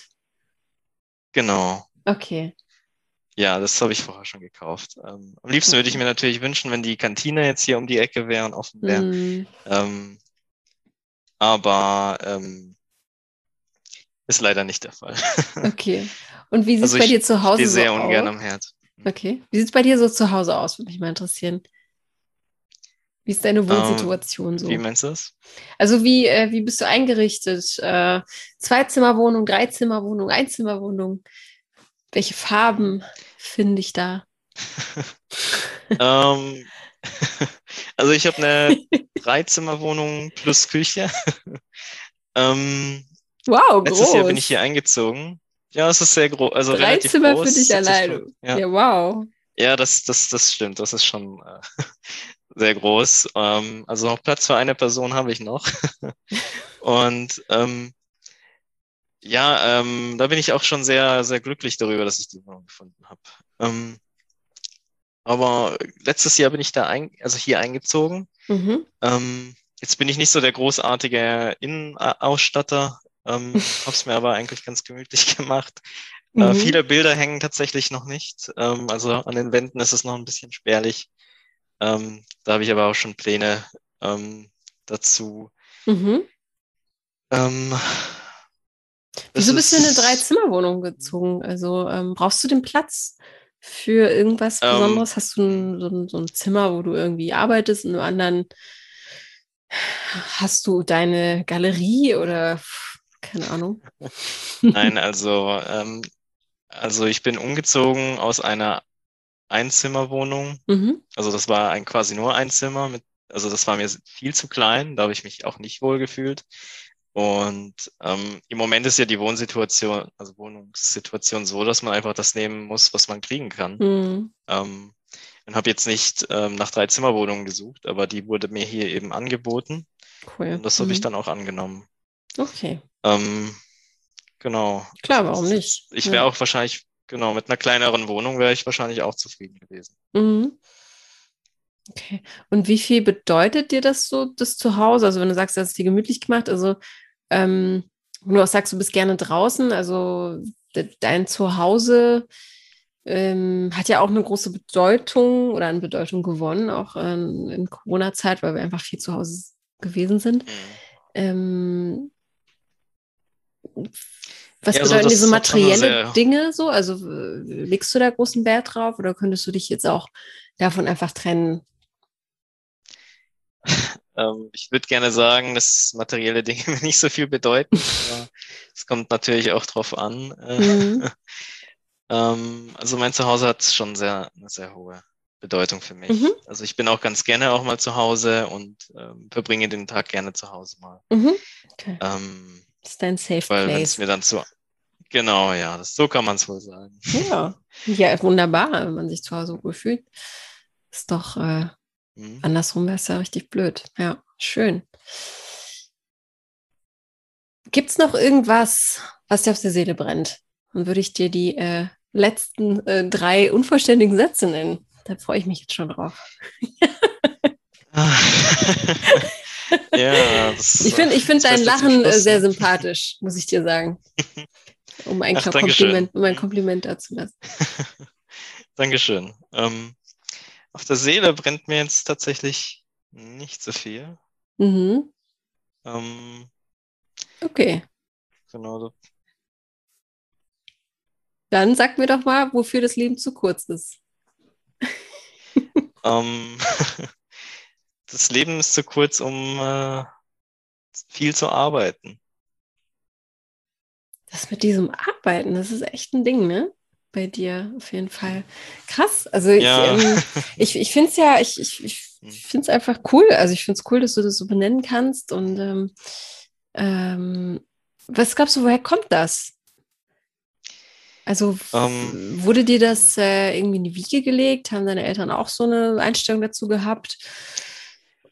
Genau. Okay. Ja, das habe ich vorher schon gekauft. Ähm, am liebsten würde ich mir natürlich wünschen, wenn die Kantine jetzt hier um die Ecke wäre und offen wäre. Mm. Ähm, aber ähm, ist leider nicht der Fall. Okay. Und wie sieht es Also bei ich dir zu Hause Stehe sehr so ungern aus? am Herd. Okay. Wie sieht es bei dir so zu Hause aus, würde mich mal interessieren. Wie ist deine Wohnsituation so? Ähm, Wie meinst du das? Also wie, äh, wie bist du eingerichtet? Äh, Zweizimmerwohnung, Dreizimmerwohnung, Einzimmerwohnung? Welche Farben finde ich da? ähm, also ich habe eine Dreizimmerwohnung plus Küche. ähm, Wow, letztes groß. Jahr bin ich hier eingezogen. Ja, es ist sehr groß. Also Drei relativ Zimmer groß. für dich 70 alleine. Ja, Ja, wow. ja das, das, das stimmt. Das ist schon äh, sehr groß. Ähm, also noch Platz für eine Person habe ich noch. Und ähm, ja, ähm, da bin ich auch schon sehr, sehr glücklich darüber, dass ich die Wohnung gefunden habe. Ähm, aber letztes Jahr bin ich da ein, also hier eingezogen. Mhm. Ähm, jetzt bin ich nicht so der großartige Innenausstatter, ähm, habe es mir aber eigentlich ganz gemütlich gemacht. Äh, Mhm. viele Bilder hängen tatsächlich noch nicht. Ähm, also an den Wänden ist es noch ein bisschen spärlich. Ähm, da habe ich aber auch schon Pläne ähm, dazu. Mhm. Ähm, Wieso es bist du in eine Dreizimmerwohnung gezogen? Also ähm, brauchst du den Platz für irgendwas Ähm, Besonderes? Hast du ein, so, ein, so ein Zimmer, wo du irgendwie arbeitest, in einem anderen hast du deine Galerie oder keine Ahnung? Nein, also, ähm, also ich bin umgezogen aus einer Einzimmerwohnung. Mhm. Also das war ein, quasi nur ein Zimmer mit, also das war mir viel zu klein, da habe ich mich auch nicht wohl gefühlt. Und ähm, im Moment ist ja die Wohnsituation, also Wohnungssituation so, dass man einfach das nehmen muss, was man kriegen kann. Mhm. Ähm, und habe jetzt nicht ähm, nach drei Zimmerwohnungen gesucht, aber die wurde mir hier eben angeboten Cool. und das habe ich Mhm. dann auch angenommen. Okay, Ähm, genau. klar, warum nicht? Ich Ja. wäre auch wahrscheinlich, genau, mit einer kleineren Wohnung wäre ich wahrscheinlich auch zufrieden gewesen. Mhm. Okay. Und wie viel bedeutet dir das so, das Zuhause? Also wenn du sagst, hast es dir gemütlich gemacht, also ähm, wenn du auch sagst, du bist gerne draußen, also de dein Zuhause ähm, hat ja auch eine große Bedeutung oder an Bedeutung gewonnen, auch ähm, in Corona-Zeit, weil wir einfach viel zu Hause gewesen sind. Mhm. Ähm, was Ja, also bedeuten das diese materielle Dinge so? Also äh, legst du da großen Wert drauf oder könntest du dich jetzt auch davon einfach trennen? Ähm, ich würde gerne sagen, dass materielle Dinge mir nicht so viel bedeuten. Es kommt natürlich auch drauf an. Äh, Mhm. ähm, also mein Zuhause hat schon sehr, eine sehr hohe Bedeutung für mich. Mhm. Also ich bin auch ganz gerne auch mal zu Hause und ähm, verbringe den Tag gerne zu Hause mal. Mhm. Okay. Ähm, Das ist dein Safe weil wenn es Place. mir dann zu... Genau, ja, das, so kann man es wohl sagen. Ja. ja, wunderbar, wenn man sich zu Hause wohl fühlt. Ist doch äh, Mhm. andersrum wäre es ja richtig blöd. Ja, schön. Gibt es noch irgendwas, was dir auf der Seele brennt? Dann würde ich dir die äh, letzten äh, drei unvollständigen Sätze nennen. Da freue ich mich jetzt schon drauf. ja, das, Ich finde ich find dein Lachen sehr sympathisch, muss ich dir sagen. Um ein, Ach. Kompliment, um ein Kompliment dazu lassen. Dankeschön. Ähm, auf der Seele brennt mir jetzt tatsächlich nicht so viel. Mhm. Ähm, Okay, genau, so- dann sag mir doch mal, wofür das Leben zu kurz ist. ähm, das Leben ist zu kurz, um äh, viel zu arbeiten. Das mit diesem Arbeiten, das ist echt ein Ding, ne? Bei dir auf jeden Fall. Krass. Also ich, Ja. ähm, ich, ich finde es ja, ich, ich, ich finde es einfach cool. Also ich finde es cool, dass du das so benennen kannst. Und ähm, ähm, was glaubst du, woher kommt das? Also w- Ähm, wurde dir das äh, irgendwie in die Wiege gelegt? Haben deine Eltern auch so eine Einstellung dazu gehabt?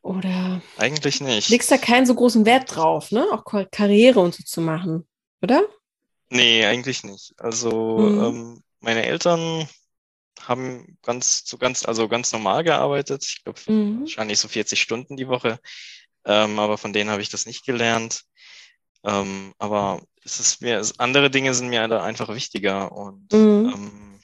Oder Eigentlich nicht. legst da keinen so großen Wert drauf, ne? Auch Karriere und so zu machen, oder? Nee, eigentlich nicht. Also Mhm. ähm, meine Eltern haben ganz so ganz also ganz normal gearbeitet. Ich glaube Mhm. wahrscheinlich so 40 Stunden die Woche. Ähm, aber von denen habe ich das nicht gelernt. Ähm, aber es ist mir, es, andere Dinge sind mir da einfach wichtiger und mhm. ähm,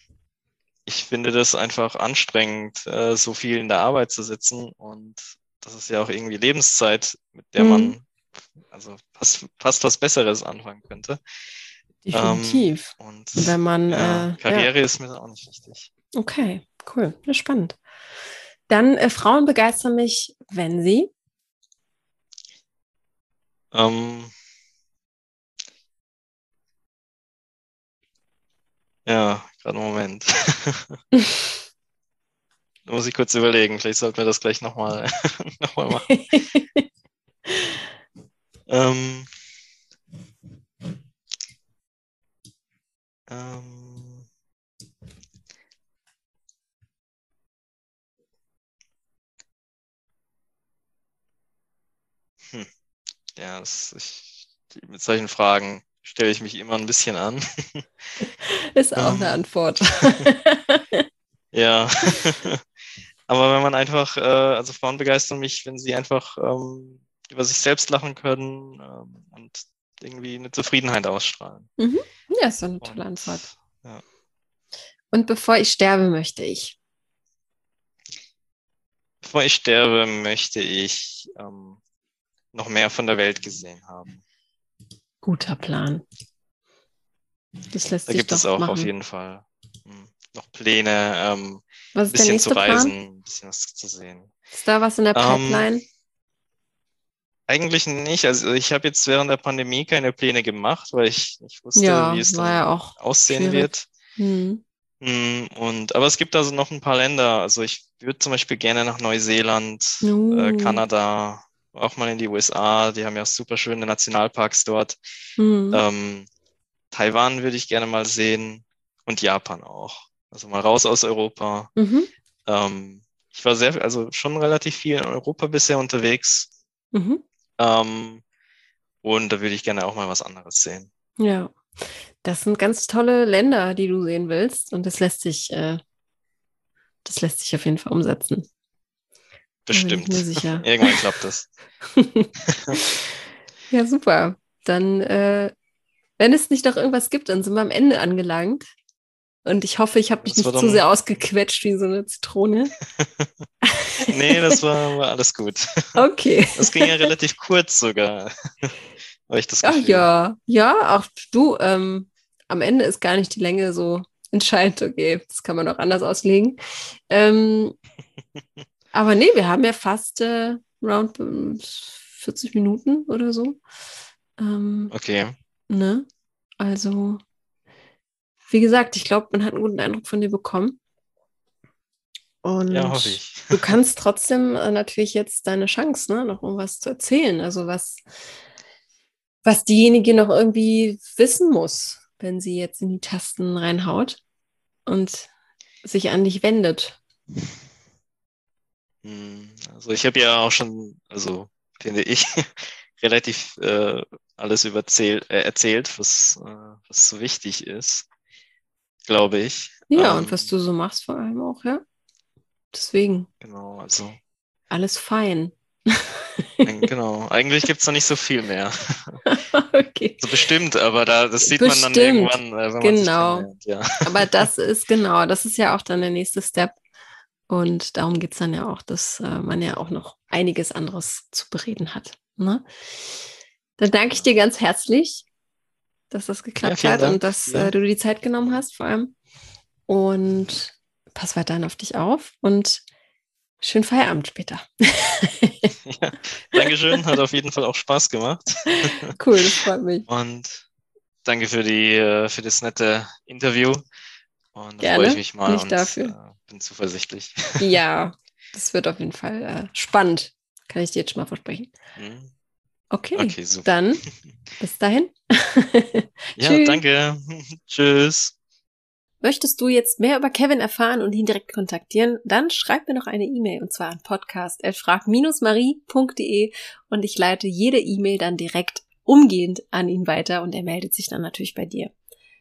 ich finde das einfach anstrengend, äh, so viel in der Arbeit zu sitzen und das ist ja auch irgendwie Lebenszeit, mit der mhm. man also fast, fast was Besseres anfangen könnte. Definitiv. Ähm, und wenn man ja, äh, Karriere ja. ist mir auch nicht wichtig. Okay, cool, ja, spannend. Dann äh, Frauen begeistern mich, wenn sie ähm, ja, gerade einen Moment. da muss ich kurz überlegen. Vielleicht sollten wir das gleich nochmal noch mal machen. ähm, ähm, hm. Ja, das, ich, mit solchen Fragen stelle ich mich immer ein bisschen an. Ist auch eine ähm. Antwort. ja. Aber wenn man einfach, äh, also Frauen begeistern mich, wenn sie einfach ähm, über sich selbst lachen können ähm, und irgendwie eine Zufriedenheit ausstrahlen. Mhm. Ja, ist so eine tolle und, Antwort. Ja. Und bevor ich sterbe, möchte ich. Bevor ich sterbe, möchte ich ähm, noch mehr von der Welt gesehen haben. Guter Plan. Das lässt da sich gibt es auch machen. auf jeden Fall hm, noch Pläne, ähm, ein bisschen zu reisen, ein bisschen was zu sehen. Ist da was in der ähm, Pipeline? Ähm, eigentlich nicht. Also ich habe jetzt während der Pandemie keine Pläne gemacht, weil ich nicht wusste, ja, wie es dann ja aussehen schwierig. wird. Hm. hm. Und aber es gibt also noch ein paar Länder. Also ich würde zum Beispiel gerne nach Neuseeland, uh. äh, Kanada, auch mal in die USA, die haben ja super schöne Nationalparks dort. Mhm. Ähm, Taiwan würde ich gerne mal sehen und Japan auch. Also mal raus aus Europa. Mhm. Ähm, ich war sehr, also schon relativ viel in Europa bisher unterwegs. Mhm. Ähm, und da würde ich gerne auch mal was anderes sehen. Ja, das sind ganz tolle Länder, die du sehen willst. Und das lässt sich, äh, das lässt sich auf jeden Fall umsetzen. Bestimmt. Irgendwann klappt das. ja, super. Dann, äh, wenn es nicht noch irgendwas gibt, dann sind wir am Ende angelangt. Und ich hoffe, ich habe mich nicht zu sehr ausgequetscht wie so eine Zitrone. nee, das war, war, alles gut. Okay. Das ging ja relativ kurz sogar. Weil ich das Ach ja, ja, auch du, ähm, am Ende ist gar nicht die Länge so entscheidend. Okay, das kann man auch anders auslegen. Ähm, aber nee, wir haben ja fast äh, round 40 Minuten oder so. Ähm, okay. Ne? Also, wie gesagt, ich glaube, man hat einen guten Eindruck von dir bekommen. Und ja, hoffe ich. du kannst trotzdem äh, natürlich jetzt deine Chance, ne, noch irgendwas zu erzählen. Also was, was diejenige noch irgendwie wissen muss, wenn sie jetzt in die Tasten reinhaut und sich an dich wendet. Hm, also ich habe ja auch schon, also finde ich, relativ äh, alles überzählt, äh, erzählt, was, äh, was so wichtig ist, glaube ich. Ja, ähm, und was du so machst vor allem auch, ja. Deswegen. Genau, also. Alles fein. genau, eigentlich gibt es noch nicht so viel mehr. okay. So bestimmt, aber da, das sieht bestimmt. man dann irgendwann, äh, wenn genau. man sich ja. aber das ist genau, das ist ja auch dann der nächste Step. Und darum geht es dann ja auch, dass äh, man ja auch noch einiges anderes zu bereden hat. Ne? Dann danke ich dir ganz herzlich, dass das geklappt ja, hat Dank. und dass ja. äh, du die Zeit genommen hast, vor allem. Und pass weiterhin auf dich auf und schönen Feierabend später. ja, Dankeschön, hat auf jeden Fall auch Spaß gemacht. cool, das freut mich. Und danke für, die, äh, für das nette Interview. Und da freue ich mich mal. Nicht und, dafür. Äh, bin zuversichtlich. Ja, das wird auf jeden Fall äh, spannend. Kann ich dir jetzt schon mal versprechen. Mhm. Okay, okay dann bis dahin. ja, danke. Tschüss. Möchtest du jetzt mehr über Kevin erfahren und ihn direkt kontaktieren, dann schreib mir noch eine E-Mail und zwar an podcast.frag-marie.de und ich leite jede E-Mail dann direkt umgehend an ihn weiter und er meldet sich dann natürlich bei dir.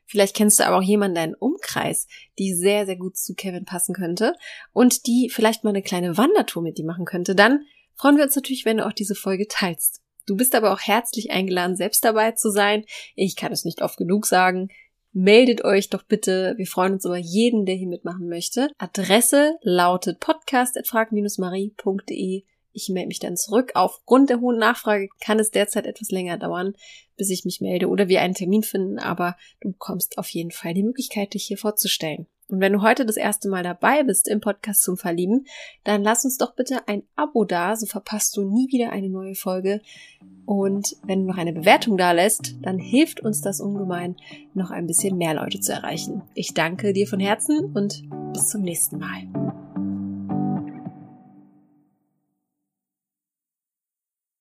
Vielleicht kennst du aber auch jemanden in deinem Umkreis, die sehr, sehr gut zu Kevin passen könnte und die vielleicht mal eine kleine Wandertour mit dir machen könnte. Dann freuen wir uns natürlich, wenn du auch diese Folge teilst. Du bist aber auch herzlich eingeladen, selbst dabei zu sein. Ich kann es nicht oft genug sagen. Meldet euch doch bitte. Wir freuen uns über jeden, der hier mitmachen möchte. Adresse lautet podcast.frag-marie.de. Ich melde mich dann zurück. Aufgrund der hohen Nachfrage kann es derzeit etwas länger dauern, bis ich mich melde oder wir einen Termin finden, aber du bekommst auf jeden Fall die Möglichkeit, dich hier vorzustellen. Und wenn du heute das erste Mal dabei bist im Podcast zum Verlieben, dann lass uns doch bitte ein Abo da, so verpasst du nie wieder eine neue Folge. Und wenn du noch eine Bewertung da lässt, dann hilft uns das ungemein, noch ein bisschen mehr Leute zu erreichen. Ich danke dir von Herzen und bis zum nächsten Mal.